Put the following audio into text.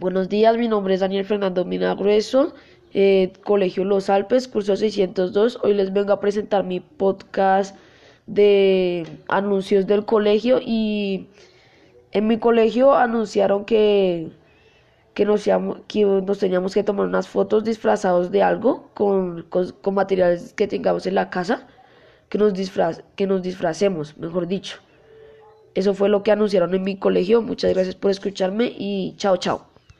Buenos días, mi nombre es Daniel Fernando Minagrueso, eh, Colegio Los Alpes, curso 602. Hoy les vengo a presentar mi podcast de anuncios del colegio y en mi colegio anunciaron que, que, nos, que nos teníamos que tomar unas fotos disfrazados de algo con, con, materiales que tengamos en la casa, que nos, disfraz, que nos disfracemos, mejor dicho. Eso fue lo que anunciaron en mi colegio. Muchas gracias por escucharme y chao, chao.